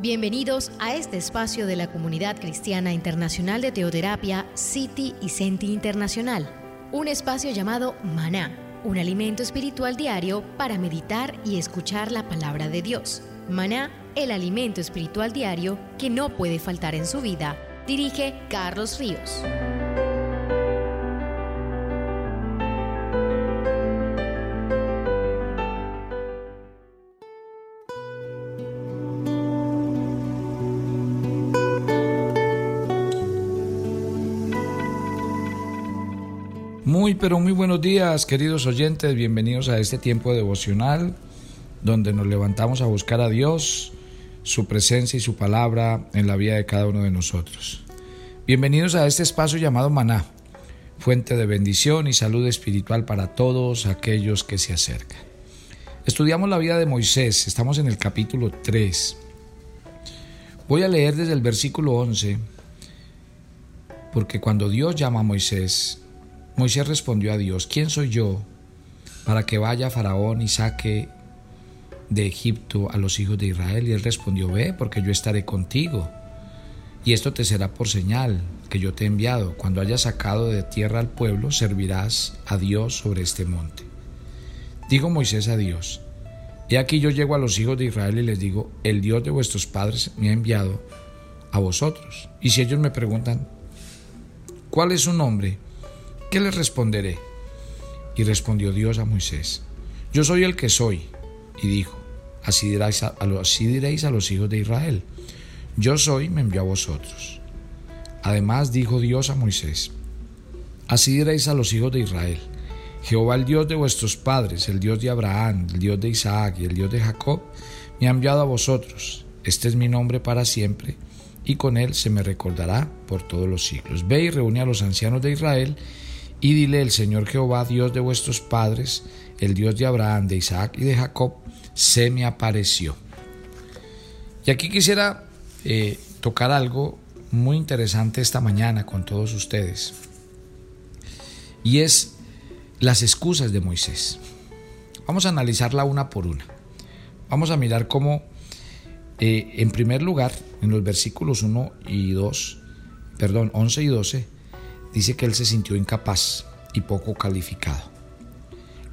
Bienvenidos a este espacio de la Comunidad Cristiana Internacional de Teoterapia, City y Senti Internacional. Un espacio llamado Maná, un alimento espiritual diario para meditar y escuchar la palabra de Dios. Maná, el alimento espiritual diario que no puede faltar en su vida. Dirige Carlos Ríos. Muy, pero muy buenos días, queridos oyentes. Bienvenidos a este tiempo devocional donde nos levantamos a buscar a Dios, su presencia y su palabra en la vida de cada uno de nosotros. Bienvenidos a este espacio llamado Maná, fuente de bendición y salud espiritual para todos aquellos que se acercan. Estudiamos la vida de Moisés, estamos en el capítulo 3. Voy a leer desde el versículo 11, porque cuando Dios llama a Moisés, Moisés respondió a Dios, ¿quién soy yo para que vaya Faraón y saque de Egipto a los hijos de Israel? Y él respondió, ve, porque yo estaré contigo. Y esto te será por señal que yo te he enviado. Cuando hayas sacado de tierra al pueblo, servirás a Dios sobre este monte. Dijo Moisés a Dios, He aquí yo llego a los hijos de Israel y les digo, el Dios de vuestros padres me ha enviado a vosotros. Y si ellos me preguntan, ¿cuál es su nombre? ¿Qué les responderé? Y respondió Dios a Moisés, Yo soy el que soy. Y dijo, así diréis a, los hijos de Israel, Yo soy, me envió a vosotros. Además dijo Dios a Moisés, Así diréis a los hijos de Israel, Jehová el Dios de vuestros padres, el Dios de Abraham, el Dios de Isaac y el Dios de Jacob, me ha enviado a vosotros. Este es mi nombre para siempre, y con él se me recordará por todos los siglos. Ve y reúne a los ancianos de Israel, y dile el Señor Jehová, Dios de vuestros padres, el Dios de Abraham, de Isaac y de Jacob, se me apareció. Y aquí quisiera eh, tocar algo muy interesante esta mañana con todos ustedes. Y es las excusas de Moisés. Vamos a analizarla una por una. Vamos a mirar cómo, eh, en primer lugar, en los versículos 1 y 2, perdón, 11 y 12, dice que él se sintió incapaz y poco calificado.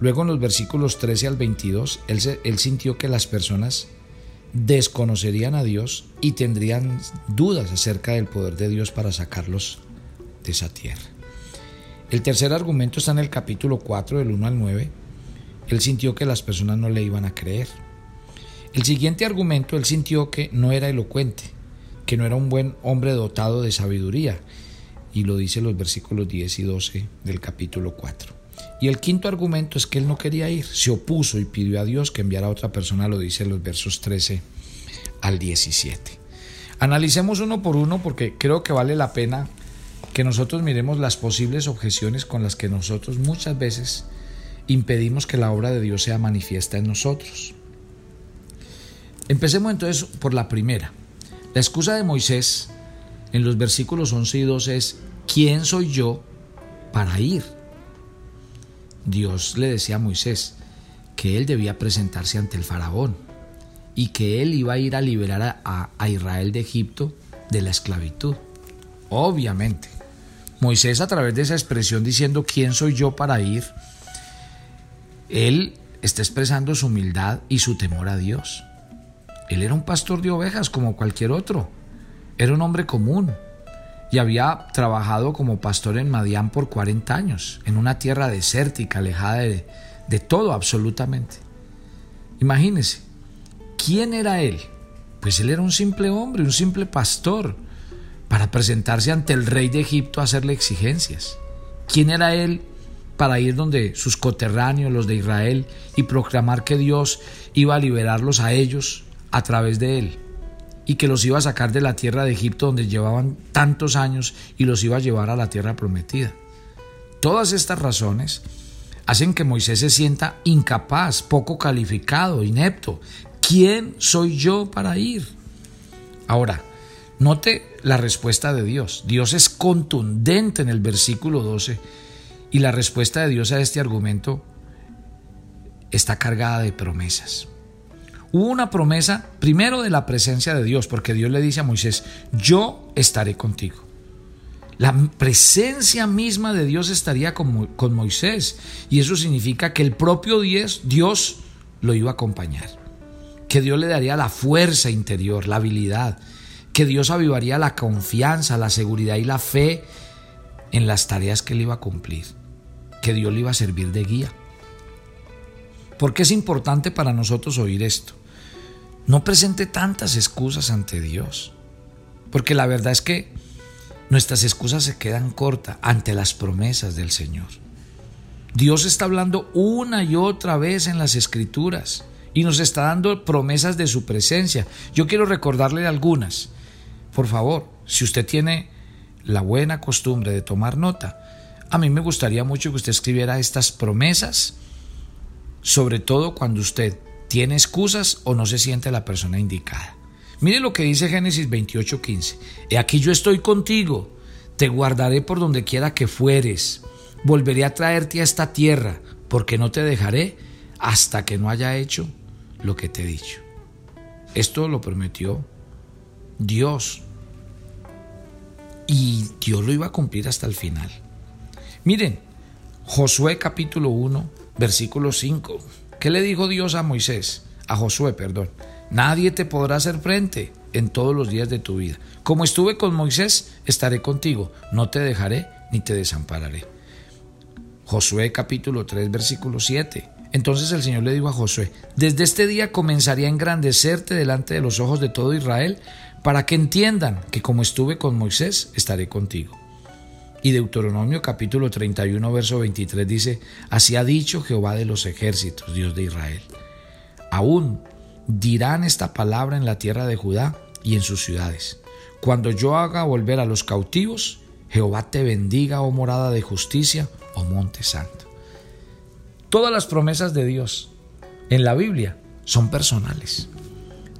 Luego en los versículos 13 al 22, él, él sintió que las personas desconocerían a Dios y tendrían dudas acerca del poder de Dios para sacarlos de esa tierra. El tercer argumento está en el capítulo 4 del 1 al 9. Él sintió que las personas no le iban a creer. El siguiente argumento, él sintió que no era elocuente, que no era un buen hombre dotado de sabiduría y lo dice los versículos 10 y 12 del capítulo 4. Y el quinto argumento es que él no quería ir, se opuso y pidió a Dios que enviara a otra persona, lo dice los versos 13 al 17. Analicemos uno por uno porque creo que vale la pena que nosotros miremos las posibles objeciones con las que nosotros muchas veces impedimos que la obra de Dios sea manifiesta en nosotros. Empecemos entonces por la primera. La excusa de Moisés en los versículos 11 y 12 es, ¿quién soy yo para ir? Dios le decía a Moisés que él debía presentarse ante el faraón y que él iba a ir a liberar a, a Israel de Egipto de la esclavitud. Obviamente, Moisés a través de esa expresión diciendo quién soy yo para ir, él está expresando su humildad y su temor a Dios. Él era un pastor de ovejas como cualquier otro. Era un hombre común y había trabajado como pastor en Madián por 40 años, en una tierra desértica, alejada de, de todo absolutamente. Imagínense, ¿quién era él? Pues él era un simple hombre, un simple pastor, para presentarse ante el rey de Egipto a hacerle exigencias. ¿Quién era él para ir donde sus coterráneos, los de Israel, y proclamar que Dios iba a liberarlos a ellos a través de él? Y que los iba a sacar de la tierra de Egipto donde llevaban tantos años y los iba a llevar a la tierra prometida. Todas estas razones hacen que Moisés se sienta incapaz, poco calificado, inepto. ¿Quién soy yo para ir? Ahora, note la respuesta de Dios. Dios es contundente en el versículo 12 y la respuesta de Dios a este argumento está cargada de promesas. Hubo una promesa primero de la presencia de Dios, porque Dios le dice a Moisés, yo estaré contigo. La presencia misma de Dios estaría con, Moisés y eso significa que el propio Dios, Dios lo iba a acompañar, que Dios le daría la fuerza interior, la habilidad, que Dios avivaría la confianza, la seguridad y la fe en las tareas que él iba a cumplir, que Dios le iba a servir de guía. ¿Por qué es importante para nosotros oír esto? No presente tantas excusas ante Dios, porque la verdad es que nuestras excusas se quedan cortas ante las promesas del Señor. Dios está hablando una y otra vez en las escrituras y nos está dando promesas de su presencia. Yo quiero recordarle algunas. Por favor, si usted tiene la buena costumbre de tomar nota, a mí me gustaría mucho que usted escribiera estas promesas, sobre todo cuando usted tiene excusas o no se siente la persona indicada. Mire lo que dice Génesis 28:15. He aquí yo estoy contigo, te guardaré por donde quiera que fueres, volveré a traerte a esta tierra, porque no te dejaré hasta que no haya hecho lo que te he dicho. Esto lo prometió Dios. Y Dios lo iba a cumplir hasta el final. Miren, Josué capítulo 1, versículo 5. ¿Qué le dijo Dios a Moisés? A Josué, perdón. Nadie te podrá hacer frente en todos los días de tu vida. Como estuve con Moisés, estaré contigo. No te dejaré ni te desampararé. Josué capítulo 3, versículo 7. Entonces el Señor le dijo a Josué, desde este día comenzaré a engrandecerte delante de los ojos de todo Israel, para que entiendan que como estuve con Moisés, estaré contigo. Y Deuteronomio capítulo 31, verso 23 dice, así ha dicho Jehová de los ejércitos, Dios de Israel. Aún dirán esta palabra en la tierra de Judá y en sus ciudades. Cuando yo haga volver a los cautivos, Jehová te bendiga, oh morada de justicia, oh monte santo. Todas las promesas de Dios en la Biblia son personales.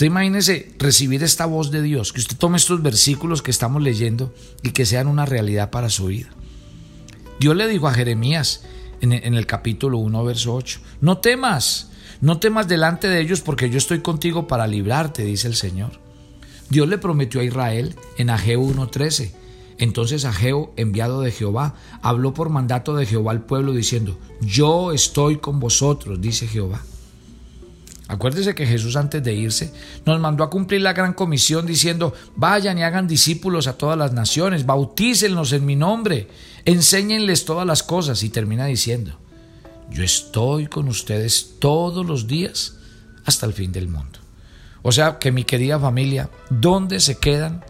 Usted imagínese recibir esta voz de Dios, que usted tome estos versículos que estamos leyendo y que sean una realidad para su vida. Dios le dijo a Jeremías en el capítulo 1, verso 8, no temas, no temas delante de ellos porque yo estoy contigo para librarte, dice el Señor. Dios le prometió a Israel en Ageo 1.13, entonces Ageo, enviado de Jehová, habló por mandato de Jehová al pueblo diciendo, yo estoy con vosotros, dice Jehová. Acuérdese que Jesús antes de irse nos mandó a cumplir la gran comisión diciendo, vayan y hagan discípulos a todas las naciones, bautícenlos en mi nombre, enséñenles todas las cosas y termina diciendo, yo estoy con ustedes todos los días hasta el fin del mundo. O sea que mi querida familia, ¿dónde se quedan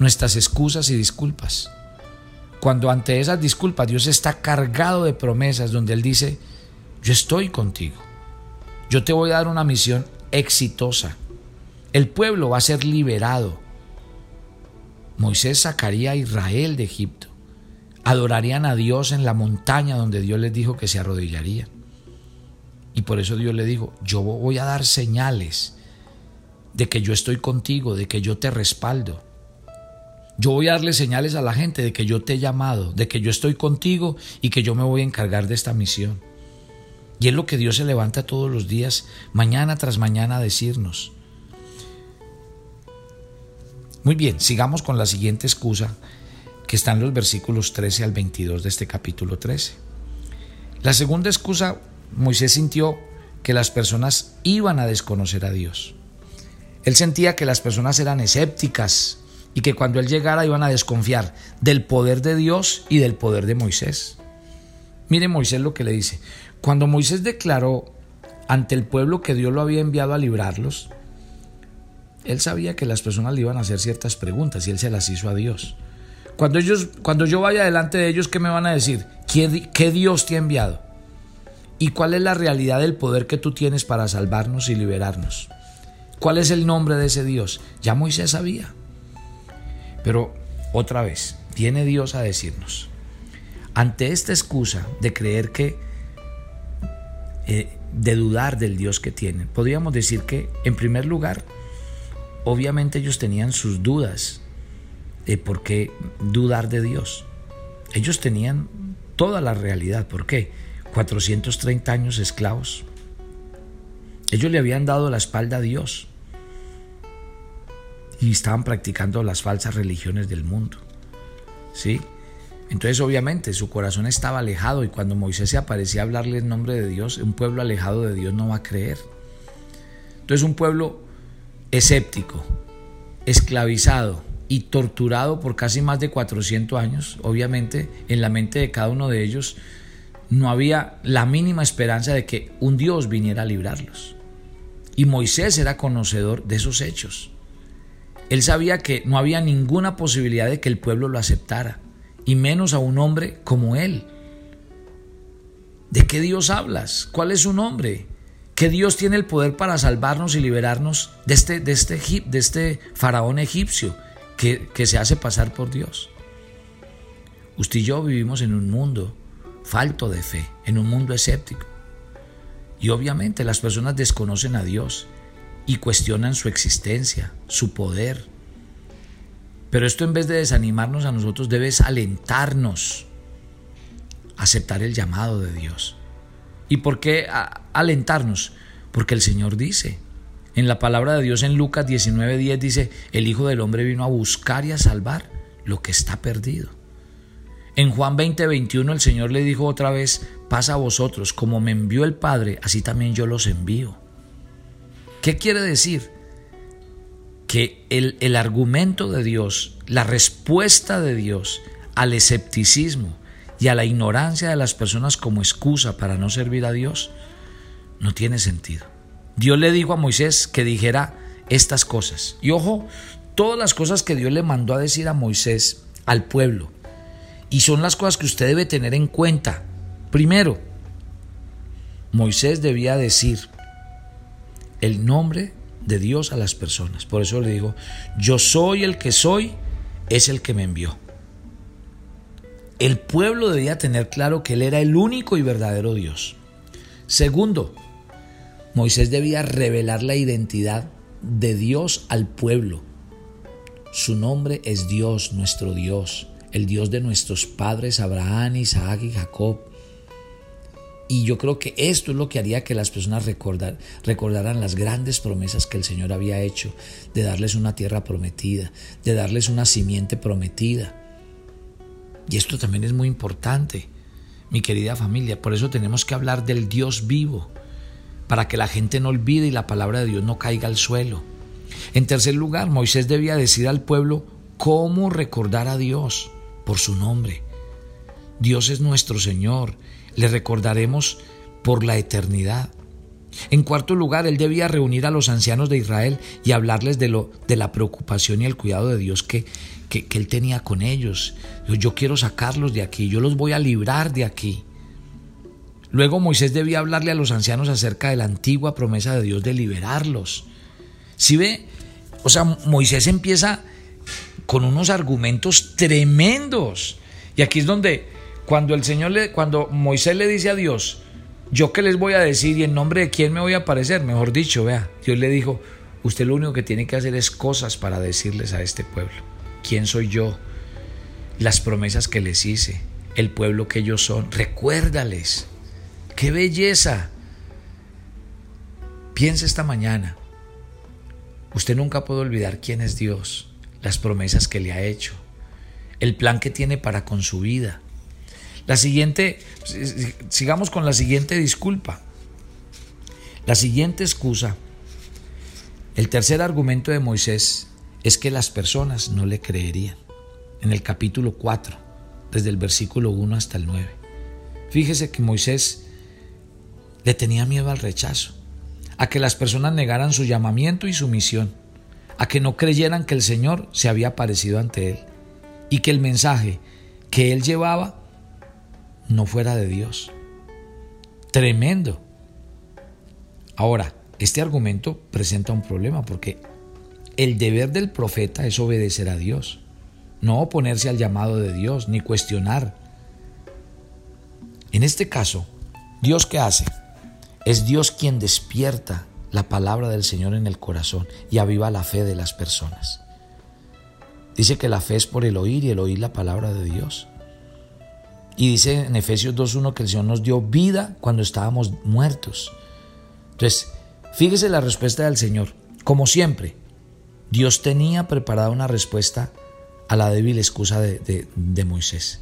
nuestras excusas y disculpas. Cuando ante esas disculpas Dios está cargado de promesas donde Él dice, yo estoy contigo, yo te voy a dar una misión exitosa, el pueblo va a ser liberado. Moisés sacaría a Israel de Egipto, adorarían a Dios en la montaña donde Dios les dijo que se arrodillarían. Y por eso Dios le dijo, yo voy a dar señales de que yo estoy contigo, de que yo te respaldo. Yo voy a darle señales a la gente de que yo te he llamado, de que yo estoy contigo y que yo me voy a encargar de esta misión. Y es lo que Dios se levanta todos los días, mañana tras mañana, a decirnos. Muy bien, sigamos con la siguiente excusa que está en los versículos 13 al 22 de este capítulo 13. La segunda excusa, Moisés sintió que las personas iban a desconocer a Dios. Él sentía que las personas eran escépticas, y que cuando él llegara iban a desconfiar del poder de Dios y del poder de Moisés. Mire Moisés lo que le dice. Cuando Moisés declaró ante el pueblo que Dios lo había enviado a librarlos, él sabía que las personas le iban a hacer ciertas preguntas y él se las hizo a Dios. Cuando, ellos, cuando yo vaya delante de ellos, ¿qué me van a decir? ¿Qué, ¿Qué Dios te ha enviado? ¿Y cuál es la realidad del poder que tú tienes para salvarnos y liberarnos? ¿Cuál es el nombre de ese Dios? Ya Moisés sabía. Pero otra vez, viene Dios a decirnos, ante esta excusa de creer que, eh, de dudar del Dios que tienen, podríamos decir que, en primer lugar, obviamente ellos tenían sus dudas de por qué dudar de Dios. Ellos tenían toda la realidad. ¿Por qué? 430 años esclavos. Ellos le habían dado la espalda a Dios y estaban practicando las falsas religiones del mundo. ¿Sí? Entonces obviamente su corazón estaba alejado y cuando Moisés se aparecía a hablarle en nombre de Dios, un pueblo alejado de Dios no va a creer. Entonces un pueblo escéptico, esclavizado y torturado por casi más de 400 años, obviamente en la mente de cada uno de ellos no había la mínima esperanza de que un Dios viniera a librarlos. Y Moisés era conocedor de esos hechos. Él sabía que no había ninguna posibilidad de que el pueblo lo aceptara, y menos a un hombre como él. ¿De qué Dios hablas? ¿Cuál es su nombre? ¿Qué Dios tiene el poder para salvarnos y liberarnos de este, de este, de este faraón egipcio que, que se hace pasar por Dios? Usted y yo vivimos en un mundo falto de fe, en un mundo escéptico. Y obviamente las personas desconocen a Dios y cuestionan su existencia, su poder. Pero esto en vez de desanimarnos a nosotros debe alentarnos a aceptar el llamado de Dios. ¿Y por qué alentarnos? Porque el Señor dice, en la palabra de Dios en Lucas 19:10 dice, el Hijo del Hombre vino a buscar y a salvar lo que está perdido. En Juan 20:21 el Señor le dijo otra vez, pasa a vosotros, como me envió el Padre, así también yo los envío. ¿Qué quiere decir? Que el, el argumento de Dios, la respuesta de Dios al escepticismo y a la ignorancia de las personas como excusa para no servir a Dios, no tiene sentido. Dios le dijo a Moisés que dijera estas cosas. Y ojo, todas las cosas que Dios le mandó a decir a Moisés, al pueblo, y son las cosas que usted debe tener en cuenta. Primero, Moisés debía decir, el nombre de Dios a las personas. Por eso le digo, yo soy el que soy, es el que me envió. El pueblo debía tener claro que Él era el único y verdadero Dios. Segundo, Moisés debía revelar la identidad de Dios al pueblo. Su nombre es Dios, nuestro Dios, el Dios de nuestros padres Abraham, Isaac y Jacob. Y yo creo que esto es lo que haría que las personas recordaran las grandes promesas que el Señor había hecho, de darles una tierra prometida, de darles una simiente prometida. Y esto también es muy importante, mi querida familia. Por eso tenemos que hablar del Dios vivo, para que la gente no olvide y la palabra de Dios no caiga al suelo. En tercer lugar, Moisés debía decir al pueblo cómo recordar a Dios por su nombre. Dios es nuestro Señor le recordaremos por la eternidad. En cuarto lugar, él debía reunir a los ancianos de Israel y hablarles de, lo, de la preocupación y el cuidado de Dios que, que, él tenía con ellos. Yo quiero sacarlos de aquí, yo los voy a librar de aquí. Luego Moisés debía hablarle a los ancianos acerca de la antigua promesa de Dios de liberarlos. Si ve, o sea, Moisés empieza con unos argumentos tremendos. Y aquí es donde cuando el Señor le, cuando Moisés le dice a Dios, yo qué les voy a decir y en nombre de quién me voy a aparecer, mejor dicho, vea, Dios le dijo, usted lo único que tiene que hacer es cosas para decirles a este pueblo, quién soy yo, las promesas que les hice, el pueblo que ellos son, recuérdales, qué belleza. Piensa esta mañana, usted nunca puede olvidar quién es Dios, las promesas que le ha hecho, el plan que tiene para con su vida. La siguiente, sigamos con la siguiente disculpa. La siguiente excusa, el tercer argumento de Moisés es que las personas no le creerían. En el capítulo 4, desde el versículo 1 hasta el 9. Fíjese que Moisés le tenía miedo al rechazo, a que las personas negaran su llamamiento y su misión, a que no creyeran que el Señor se había aparecido ante él y que el mensaje que él llevaba no fuera de Dios. Tremendo. Ahora, este argumento presenta un problema porque el deber del profeta es obedecer a Dios, no oponerse al llamado de Dios ni cuestionar. En este caso, ¿Dios qué hace? Es Dios quien despierta la palabra del Señor en el corazón y aviva la fe de las personas. Dice que la fe es por el oír y el oír la palabra de Dios. Y dice en Efesios 2.1 que el Señor nos dio vida cuando estábamos muertos. Entonces, Fíjese la respuesta del Señor. Como siempre, Dios tenía preparada una respuesta a la débil excusa de, de Moisés.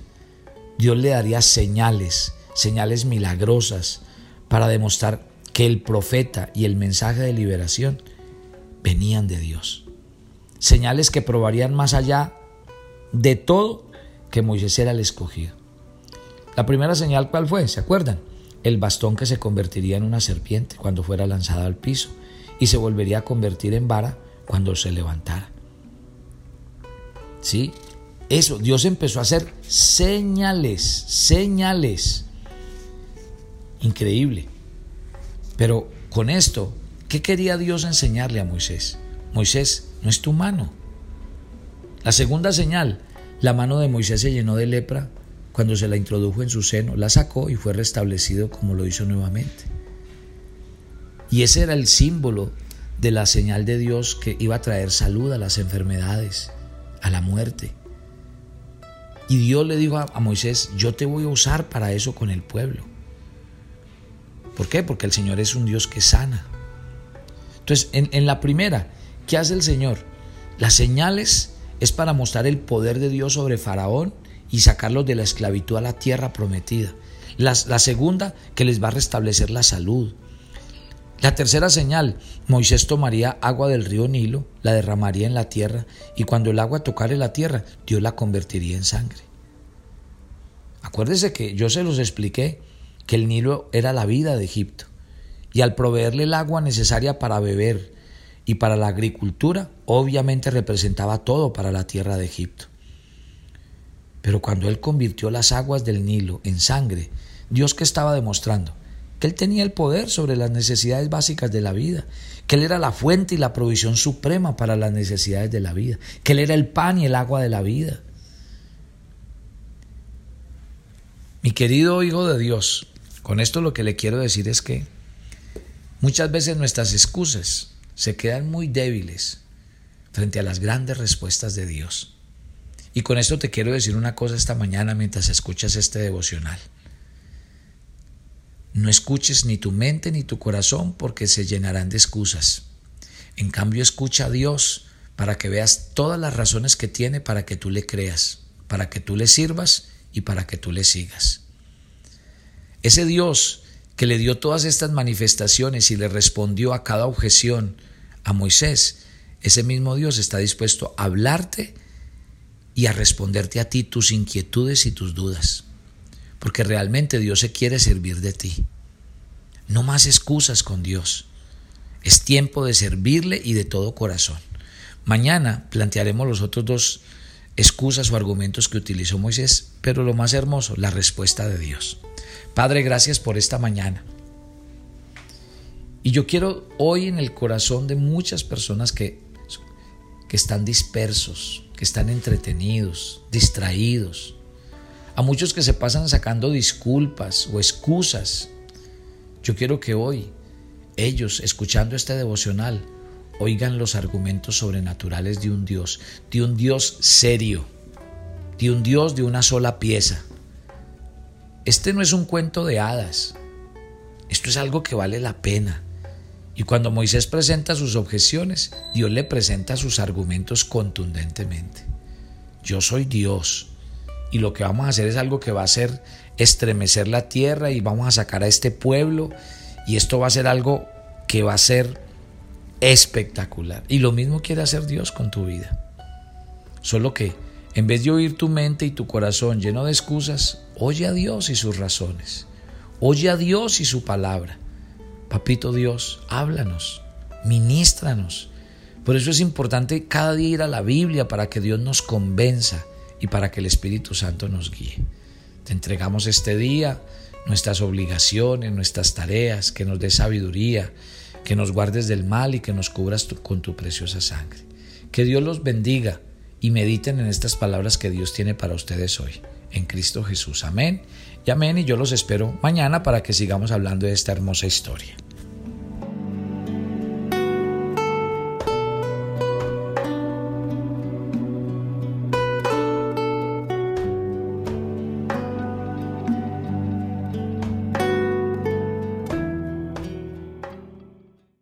Dios le daría señales, señales milagrosas para demostrar que el profeta y el mensaje de liberación venían de Dios. Señales que probarían más allá de todo que Moisés era el escogido. La primera señal, ¿cuál fue? ¿Se acuerdan? El bastón que se convertiría en una serpiente cuando fuera lanzada al piso y se volvería a convertir en vara cuando se levantara. ¿Sí? Eso, Dios empezó a hacer señales, señales. Increíble. Pero con esto, ¿qué quería Dios enseñarle a Moisés? Moisés, no es tu mano. La segunda señal, la mano de Moisés se llenó de lepra cuando se la introdujo en su seno, la sacó y fue restablecido como lo hizo nuevamente. Y ese era el símbolo de la señal de Dios que iba a traer salud a las enfermedades, a la muerte. Y Dios le dijo a, Moisés, yo te voy a usar para eso con el pueblo. ¿Por qué? Porque el Señor es un Dios que sana. Entonces, en, en la primera, ¿qué hace el Señor? Las señales es para mostrar el poder de Dios sobre Faraón y sacarlos de la esclavitud a la tierra prometida. La, segunda, que les va a restablecer la salud. La tercera señal, Moisés tomaría agua del río Nilo, la derramaría en la tierra, y cuando el agua tocare la tierra, Dios la convertiría en sangre. Acuérdese que yo se los expliqué que el Nilo era la vida de Egipto, y al proveerle el agua necesaria para beber y para la agricultura, obviamente representaba todo para la tierra de Egipto. Pero cuando él convirtió las aguas del Nilo en sangre, Dios que estaba demostrando que Él tenía el poder sobre las necesidades básicas de la vida, que Él era la fuente y la provisión suprema para las necesidades de la vida, que Él era el pan y el agua de la vida. Mi querido Hijo de Dios, con esto lo que le quiero decir es que muchas veces nuestras excusas se quedan muy débiles frente a las grandes respuestas de Dios. Y con esto te quiero decir una cosa esta mañana mientras escuchas este devocional. No escuches ni tu mente ni tu corazón porque se llenarán de excusas. En cambio, escucha a Dios para que veas todas las razones que tiene para que tú le creas, para que tú le sirvas y para que tú le sigas. Ese Dios que le dio todas estas manifestaciones y le respondió a cada objeción a Moisés, ese mismo Dios está dispuesto a hablarte y a responderte a ti tus inquietudes y tus dudas porque realmente Dios se quiere servir de ti. No más excusas con Dios. Es tiempo de servirle y de todo corazón. Mañana plantearemos los otros dos excusas o argumentos que utilizó Moisés, pero lo más hermoso, la respuesta de Dios. Padre, gracias por esta mañana. Y yo quiero hoy en el corazón de muchas personas que, que están dispersos, que están entretenidos, distraídos, a muchos que se pasan sacando disculpas o excusas. Yo quiero que hoy ellos, escuchando este devocional, oigan los argumentos sobrenaturales de un Dios, de un Dios serio, de un Dios de una sola pieza. Este no es un cuento de hadas, esto es algo que vale la pena. Y cuando Moisés presenta sus objeciones, Dios le presenta sus argumentos contundentemente. Yo soy Dios, y lo que vamos a hacer es algo que va a hacer estremecer la tierra y vamos a sacar a este pueblo y esto va a ser algo que va a ser espectacular. Y lo mismo quiere hacer Dios con tu vida. Solo que en vez de oír tu mente y tu corazón lleno de excusas, oye a Dios y sus razones. Oye a Dios y su palabra. Papito Dios, háblanos, ministranos. Por eso es importante cada día ir a la Biblia para que Dios nos convenza y para que el Espíritu Santo nos guíe. Te entregamos este día, nuestras obligaciones, nuestras tareas, que nos dé sabiduría, que nos guardes del mal y que nos cubras con tu preciosa sangre. Que Dios los bendiga y mediten en estas palabras que Dios tiene para ustedes hoy. En Cristo Jesús. Amén. Y amén. Y yo los espero mañana para que sigamos hablando de esta hermosa historia.